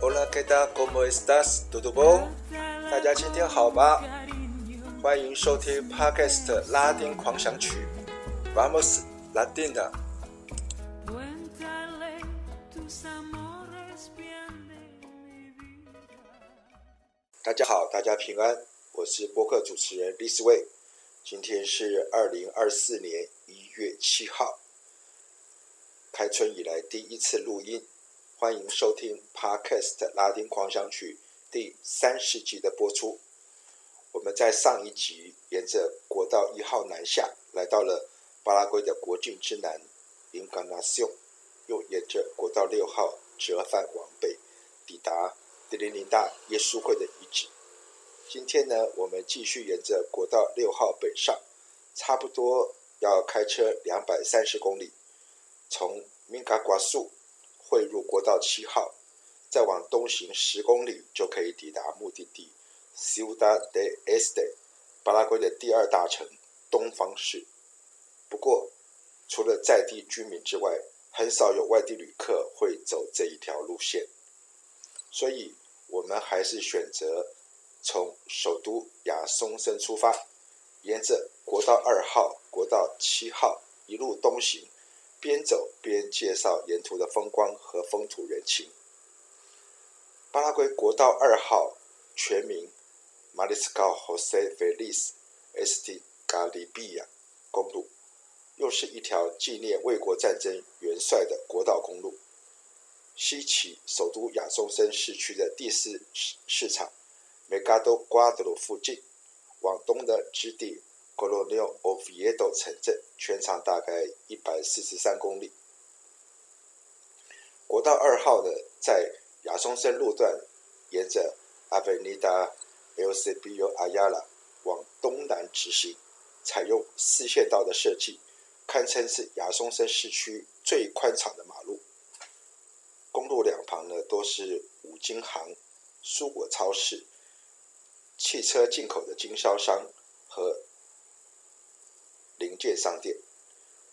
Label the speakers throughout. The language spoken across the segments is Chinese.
Speaker 1: Hola, ¿qué tal? ¿Cómo estás? ¿Todo bien? 大家今天好吗？欢迎收听 Podcast 拉丁狂想曲，Vamos Latina。大家好，大家平安，我是播客主持人李思维。今天是二零二四年一月七号，开春以来第一次录音。欢迎收听 Podcast 拉丁狂想曲第三十集的播出。我们在上一集沿着国道一号南下，来到了巴拉圭的国境之南 Encarnación，又沿着国道六号折返往北，抵达迪林尼大耶稣会的遗址。今天呢，我们继续沿着国道六号北上，差不多要开车两百三十公里，从明嘎瓜素。汇入国道七号，再往东行十公里就可以抵达目的地 Ciudad del Este，巴拉圭的第二大城东方市。不过，除了在地居民之外，很少有外地旅客会走这一条路线，所以我们还是选择从首都亚松森出发，沿着国道二号、国道七号一路东行。边走边介绍沿途的风光和风土人情。巴拉圭国道二号全名 Mariscal José Félix Estigarribia 公路，又是一条纪念卫国战争元帅的国道公路。西起首都亚松森市区的第四市市场 Mercado Cuadro 附近，往东的直抵。Coronel Oviedo 城镇全长大概一百四十三公里。国道二号呢，在亚松森路段沿着 Avenida Eusebio Ayala 往东南直行，采用四线道的设计，堪称是亚松森市区最宽敞的马路。公路两旁呢，都是五金行、蔬果超市、汽车进口的经销商和。零件商店，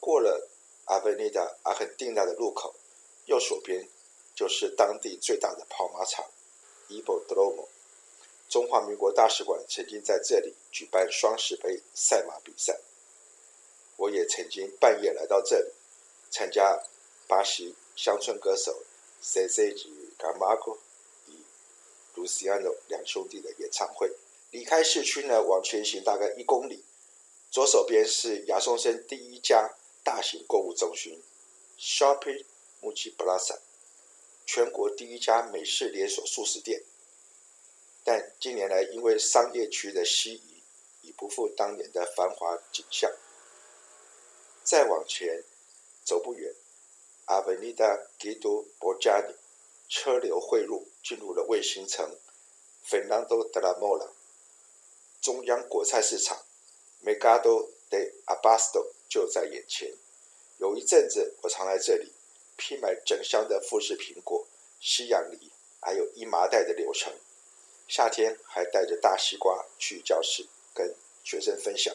Speaker 1: 过了阿维尼达阿肯丁纳的路口，右手边就是当地最大的跑马场伊博德罗姆。中华民国大使馆曾经在这里举办双十杯赛马比赛，我也曾经半夜来到这里参加巴西乡村歌手塞塞吉卡马戈与卢西安诺两兄弟的演唱会。离开市区呢，往前行大概一公里。左手边是亚松森第一家大型购物中心，Shopping Multiplaza，全国第一家美式连锁素食店。但近年来因为商业区的西移，已不复当年的繁华景象。再往前走不远，Avenida Guido Borjani，车流汇入，进入了卫星城，Fernando de la Mora，中央果菜市场。Mercado de Abasto 就在眼前。有一阵子，我常来这里批买整箱的富士苹果、西洋梨，还有一麻袋的柳橙。夏天还带着大西瓜去教室跟学生分享。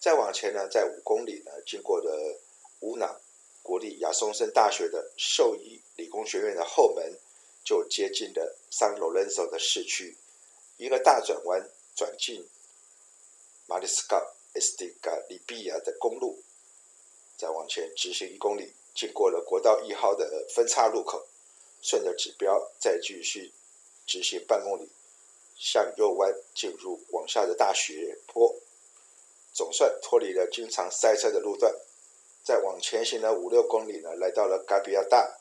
Speaker 1: 再往前呢，在五公里呢，经过了乌瑙国立亚松森大学的兽医理工学院的后门，就接近了桑罗伦索的市区。一个大转弯，转进。马里斯卡埃斯蒂卡利比亚的公路，再往前直行一公里，经过了国道一号的分岔路口，顺着指标再继续直行半公里，向右弯进入往下的大雪坡，总算脱离了经常塞车的路段。再往前行了五六公里呢，来到了嘎比亚大，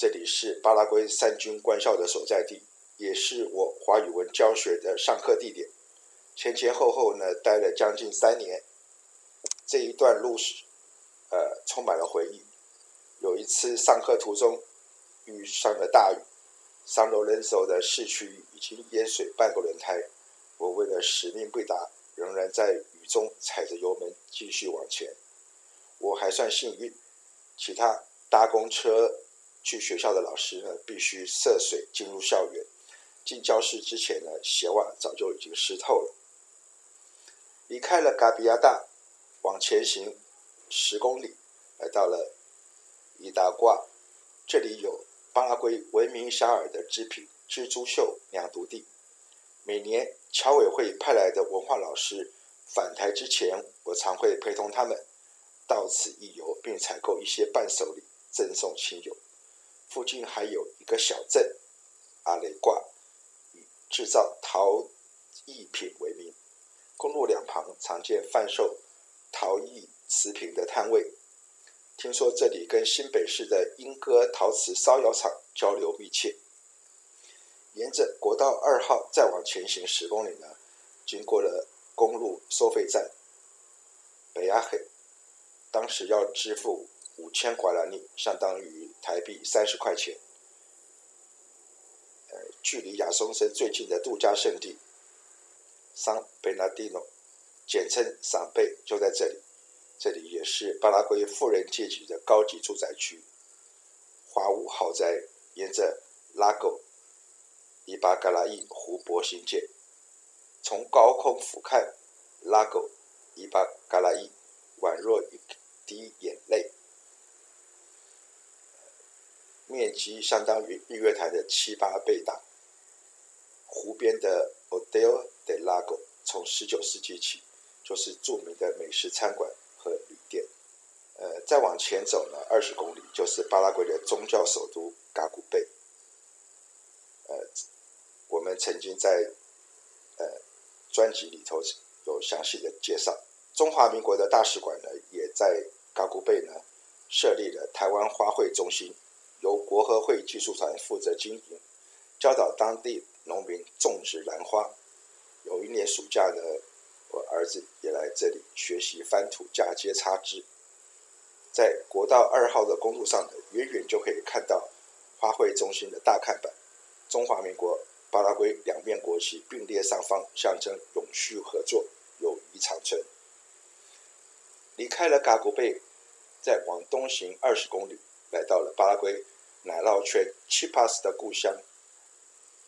Speaker 1: 这里是巴拉圭三军官校的所在地，也是我华语文教学的上课地点。前前后后呢，待了将近三年。这一段路是，呃，充满了回忆。有一次上课途中遇上了大雨，桑罗伦索的市区已经淹水半个轮胎。我为了使命必达，仍然在雨中踩着油门继续往前。我还算幸运，其他搭公车去学校的老师呢，必须涉水进入校园。进教室之前呢，鞋袜早就已经湿透了。离开了嘎比亚大，往前行十公里，来到了伊达挂，这里有巴拉圭闻名遐迩的织品蜘蛛绣两毒地。每年侨委会派来的文化老师返台之前，我常会陪同他们到此一游，并采购一些伴手礼赠送亲友。附近还有一个小镇阿雷挂，以制造陶艺品为名。公路两旁常见贩售陶艺瓷瓶的摊位。听说这里跟新北市的莺歌陶瓷烧窑厂交流密切。沿着国道二号再往前行十公里呢，经过了公路收费站北阿黑，当时要支付五千瓜拉尼，相当于台币三十块钱。呃，距离亚松森最近的度假胜地。桑贝纳蒂诺，简称桑贝，就在这里。这里也是巴拉圭富人阶级的高级住宅区，华屋豪宅沿着拉狗伊巴嘎拉伊湖泊兴建。从高空俯瞰，拉狗伊巴嘎拉伊宛若一滴眼泪，面积相当于日月潭的七八倍大。湖边的 Hotel del Lago 从十九世纪起就是著名的美食餐馆和旅店。呃，再往前走呢，二十公里就是巴拉圭的宗教首都嘎古贝。呃，我们曾经在呃专辑里头有详细的介绍。中华民国的大使馆呢，也在嘎古贝呢设立了台湾花卉中心，由国合会技术团负责经营，教导当地农民种植兰花。有一年暑假呢，我儿子也来这里学习翻土、嫁接、插枝。在国道二号的公路上呢，远远就可以看到花卉中心的大看板，中华民国、巴拉圭两面国旗并列上方，象征永续合作、友谊长存。离开了嘎古贝，再往东行二十公里，来到了巴拉圭奶酪圈 Chipas 的故乡。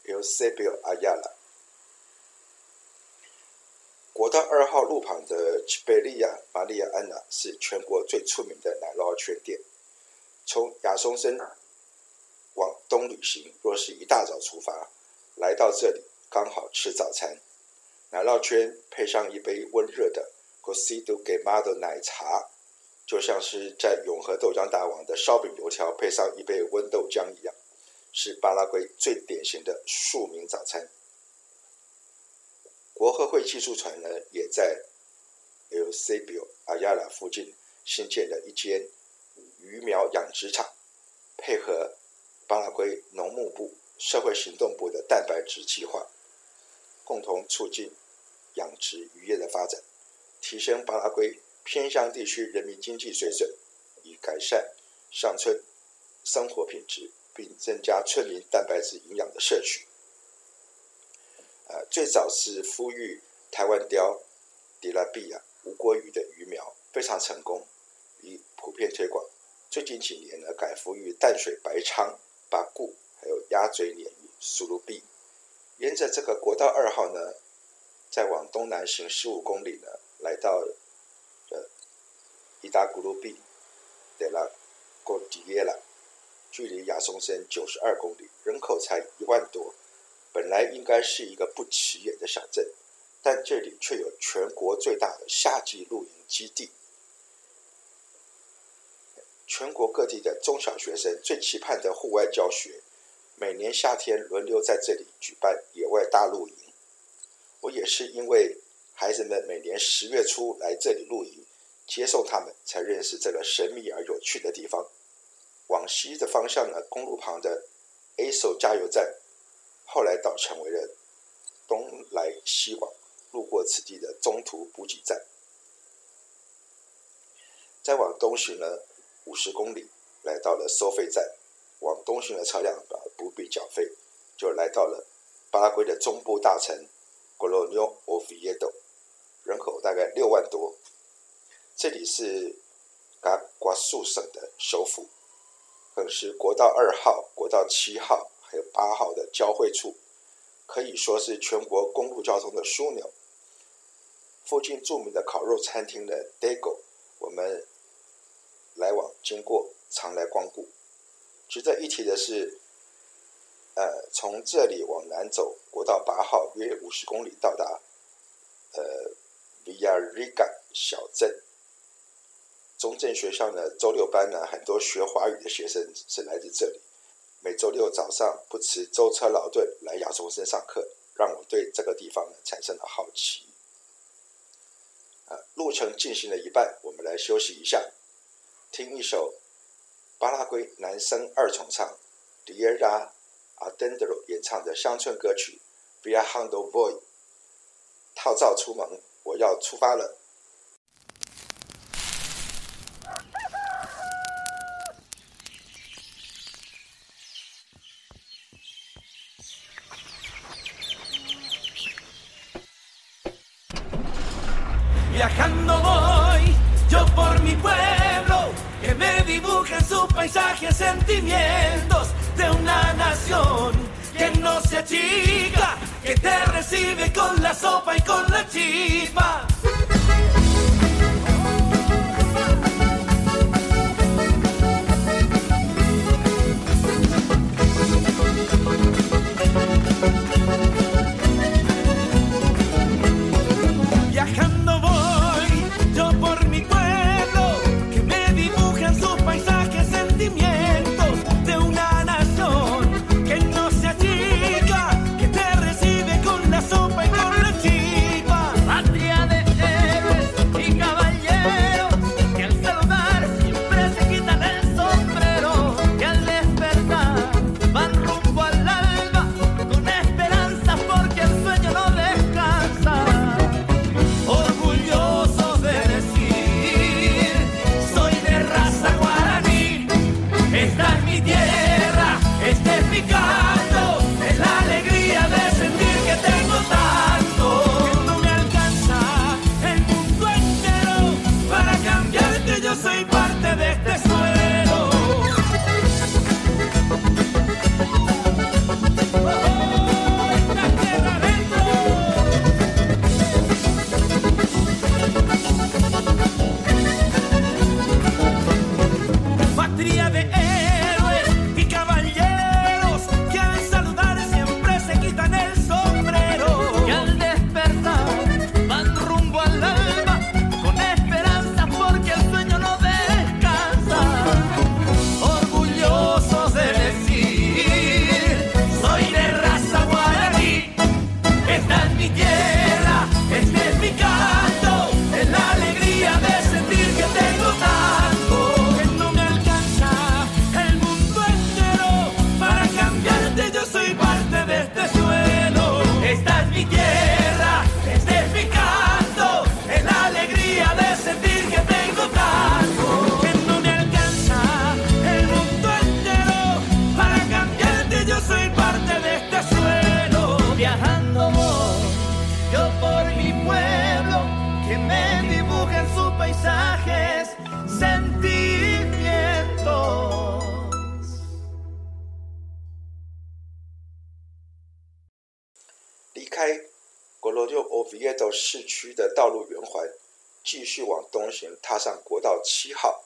Speaker 1: Eusebio Ayala，国道二号路旁的齐贝利亚玛利亚安娜是全国最出名的奶酪圈店。从亚松森往东旅行，若是一大早出发，来到这里刚好吃早餐。奶酪圈配上一杯温热的 Cocido Quemado 奶茶，就像是在永和豆浆大王的烧饼油条配上一杯温豆浆一样。是巴拉圭最典型的庶民早餐。国合会技术船呢，也在 El s e b i o Ayala 附近新建了一间鱼苗养殖场，配合巴拉圭农牧部社会行动部的蛋白质计划，共同促进养殖渔业的发展，提升巴拉圭偏乡地区人民经济水准，以改善乡村生活品质。并增加村民蛋白质营养的摄取。呃，最早是孵育台湾鯛、迪拉比亚、吴郭鱼的鱼苗，非常成功，已普遍推广。最近几年呢，改孵育淡水白鲳、巴固，还有鸭嘴鲶鱼、苏鲁比。沿着这个国道二号呢，再往东南行十五公里呢，来到伊达古鲁比德拉戈迪耶拉。距离亚松森九十二公里，人口才一万多，本来应该是一个不起眼的小镇，但这里却有全国最大的夏季露营基地。全国各地的中小学生最期盼的户外教学，每年夏天轮流在这里举办野外大露营。我也是因为孩子们每年十月初来这里露营，接送他们，才认识这个神秘而有趣的地方。往西的方向呢，公路旁的 Aso 加油站，后来倒成为了东来西往路过此地的中途补给站。再往东行呢，五十公里，来到了收费站。往东行的车辆啊，不必缴费，就来到了巴拉圭的中部大城 Coronel Oviedo，人口大概六万多。这里是嘎瓜苏省的首府。更是国道二号、国道七号还有八号的交汇处，可以说是全国公路交通的枢纽。
Speaker 2: 附近著名的烤肉餐厅的 Dago，我们来往经过，常来光顾。值得一提的是，呃，从这里往南走，国道八号约五十公里到达，呃，Villarrica 小镇。中正学校呢，周六班呢，很多学华语的学生是来自这里。每周六早上不辞舟车劳顿来亚中森上课，让我对这个地方呢产生了好奇。啊，路程进行了一半，我们来休息一下，听一首巴拉圭男声二重唱 Tierra Adentro 演唱的乡村歌曲《Viajando Boy》，套罩出门，我要出发了。Viajando voy, yo por mi pueblo, que me dibuja en su paisaje sentimientos de una nación que no se achica, que te recibe con la sopa y con la chispa.
Speaker 1: 离开 google vital
Speaker 2: 市区的道路圆环，继续往东行，踏上国道七号，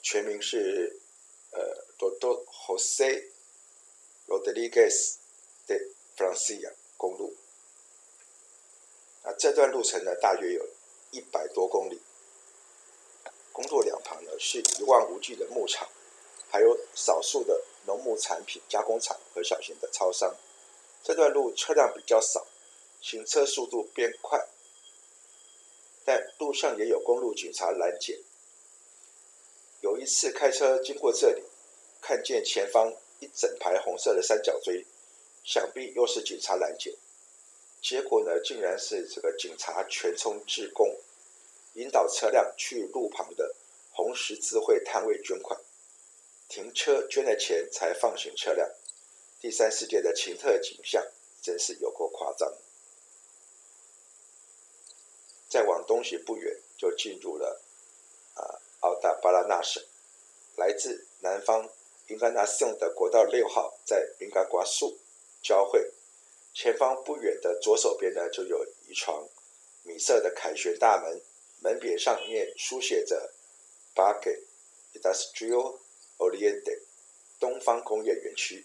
Speaker 2: 全名是呃，Doctor Jose Rodriguez de Francia 公路。那这段路程呢，大约有一百多公里。公路两旁呢，是一望无际的牧场，还有少数的农牧产品加工厂和小型的超商。这段路车辆比较少，行车速度变快，但路上也有公路警察拦截。有一次开车经过这里，看见前方一整排红色的三角锥，想必又是警察拦截。结果呢，竟然是这个警察全充志工，引导车辆去路旁的红十字会摊位捐款，停车捐了钱才放行车辆。第三世界的奇特景象，真是有够夸张。再往东西不远，就进入了啊，奥达巴拉纳省。来自南方英格纳松的国道六号在宾嘎瓜树交汇，
Speaker 1: 前方不远的左手边呢，就有一幢米色的凯旋大门，门匾上面书写着 “Bagay Industrial Oriente”，东方工业园区。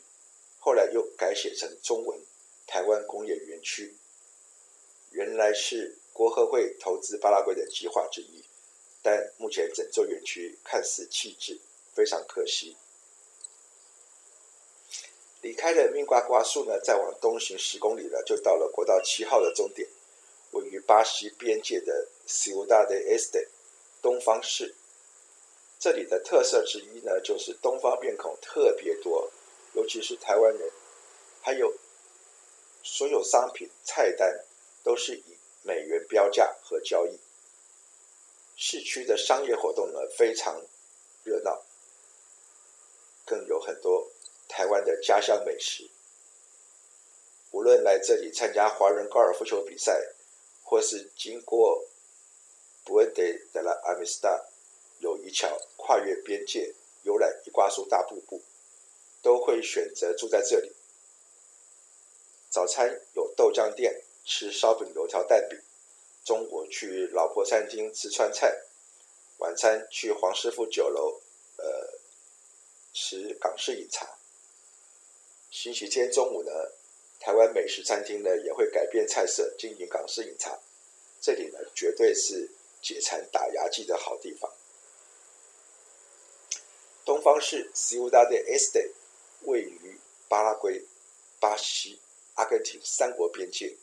Speaker 1: 后来又改写成中文“台湾工业园区”，原来是国合会投资巴拉圭的计划之一，但目前整座园区看似弃置，非常可惜。离开了密瓜瓜树呢，再往东行十公里呢，就到了国道七号的终点，位于巴西边界的 Ciudad Este 东方市。这里的特色之一呢，就是东方面孔特别多。尤其是台湾人，还有所有商品菜单都是以美元标价和交易。市区的商业活动呢，非常热闹，更有很多台湾的家乡美食。无论来这里参加华人高尔夫球比赛，或是经过 Puente de la Amistad 友谊桥跨越边界游览伊瓜苏大瀑布。都会选择住在这里。早餐有豆浆店吃烧饼、油条、蛋饼；中午去老婆餐厅吃川菜；晚餐去黄师傅酒楼，呃，吃港式饮茶。星期天中午呢，台湾美食餐厅呢也会改变菜色，经营港式饮茶。这里呢，绝对是解馋打牙祭的好地方。方市 Ciudad del Este。位于巴拉圭、巴西、阿根廷三国边界，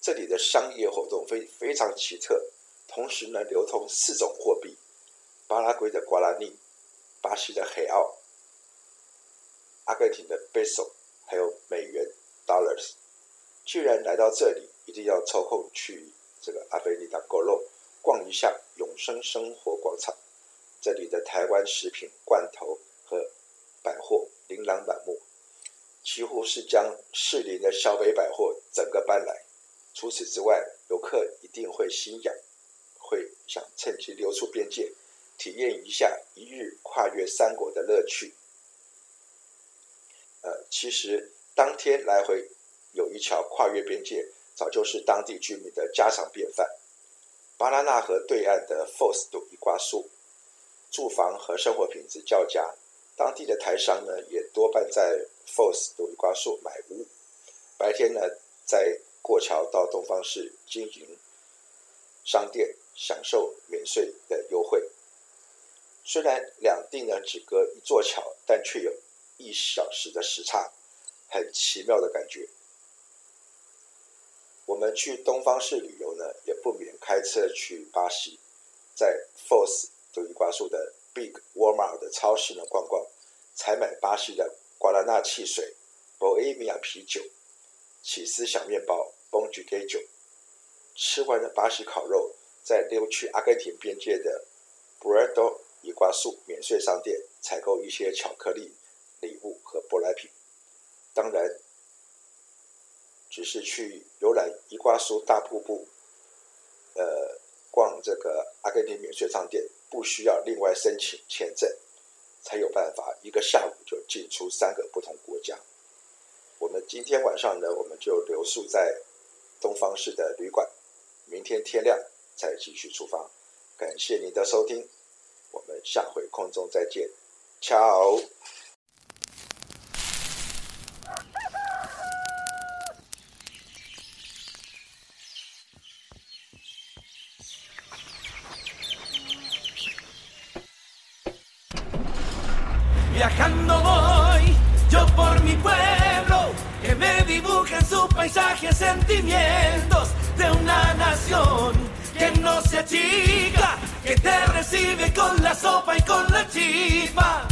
Speaker 1: 这里的商业活动非非常奇特，同时呢流通四种货币：巴拉圭的瓜拉尼、巴西的黑奥、阿根廷的 peso，还有美元 dollars。既然来到这里，一定要抽空去这个 Avenida Colón 逛一下永生生活广场，这里的台湾食品、满目，几乎是将士林的小北百货整个搬来。除此之外，游客一定会心痒，会想趁机溜出边界，体验一下一日跨越三国的乐趣。呃，其实当天来回有一桥跨越边界，早就是当地居民的家常便饭。巴拉那河对岸的 Foz do Iguaçu，住房和生活品质较佳。当地的台商呢，也多半在 Foz do Iguaçu 买屋，白天呢，在过桥到东方市经营商店，享受免税的优惠。虽然两地呢只隔一座桥，但却有一小时的时差，很奇妙的感觉。我们去东方市旅游呢，也不免开车去巴西，在 Foz do Iguaçu 的。Big Walmart 的超市呢，逛逛，采买巴西的瓜拉纳汽水、Bohemia 啤酒、起司小面包、Pão de Queijo。吃完了巴西烤肉，再溜去阿根廷边界的 Puerto Iguaçu 免税商店，采购一些巧克力、礼物和舶来品。当然，只是去游览伊瓜苏大瀑布，呃，逛这个阿根廷免税商店。不需要另外申请签证，才有办法一个下午就进出三个不同国家。我们今天晚上呢，我们就留宿在东方市的旅馆，明天天亮再继续出发。感谢您的收听，我们下回空中再见，Ciao。
Speaker 2: viajando voy, yo por mi pueblo, que me dibuje en su paisaje sentimientos de una nación que no se achica, que te recibe con la sopa y con la chispa.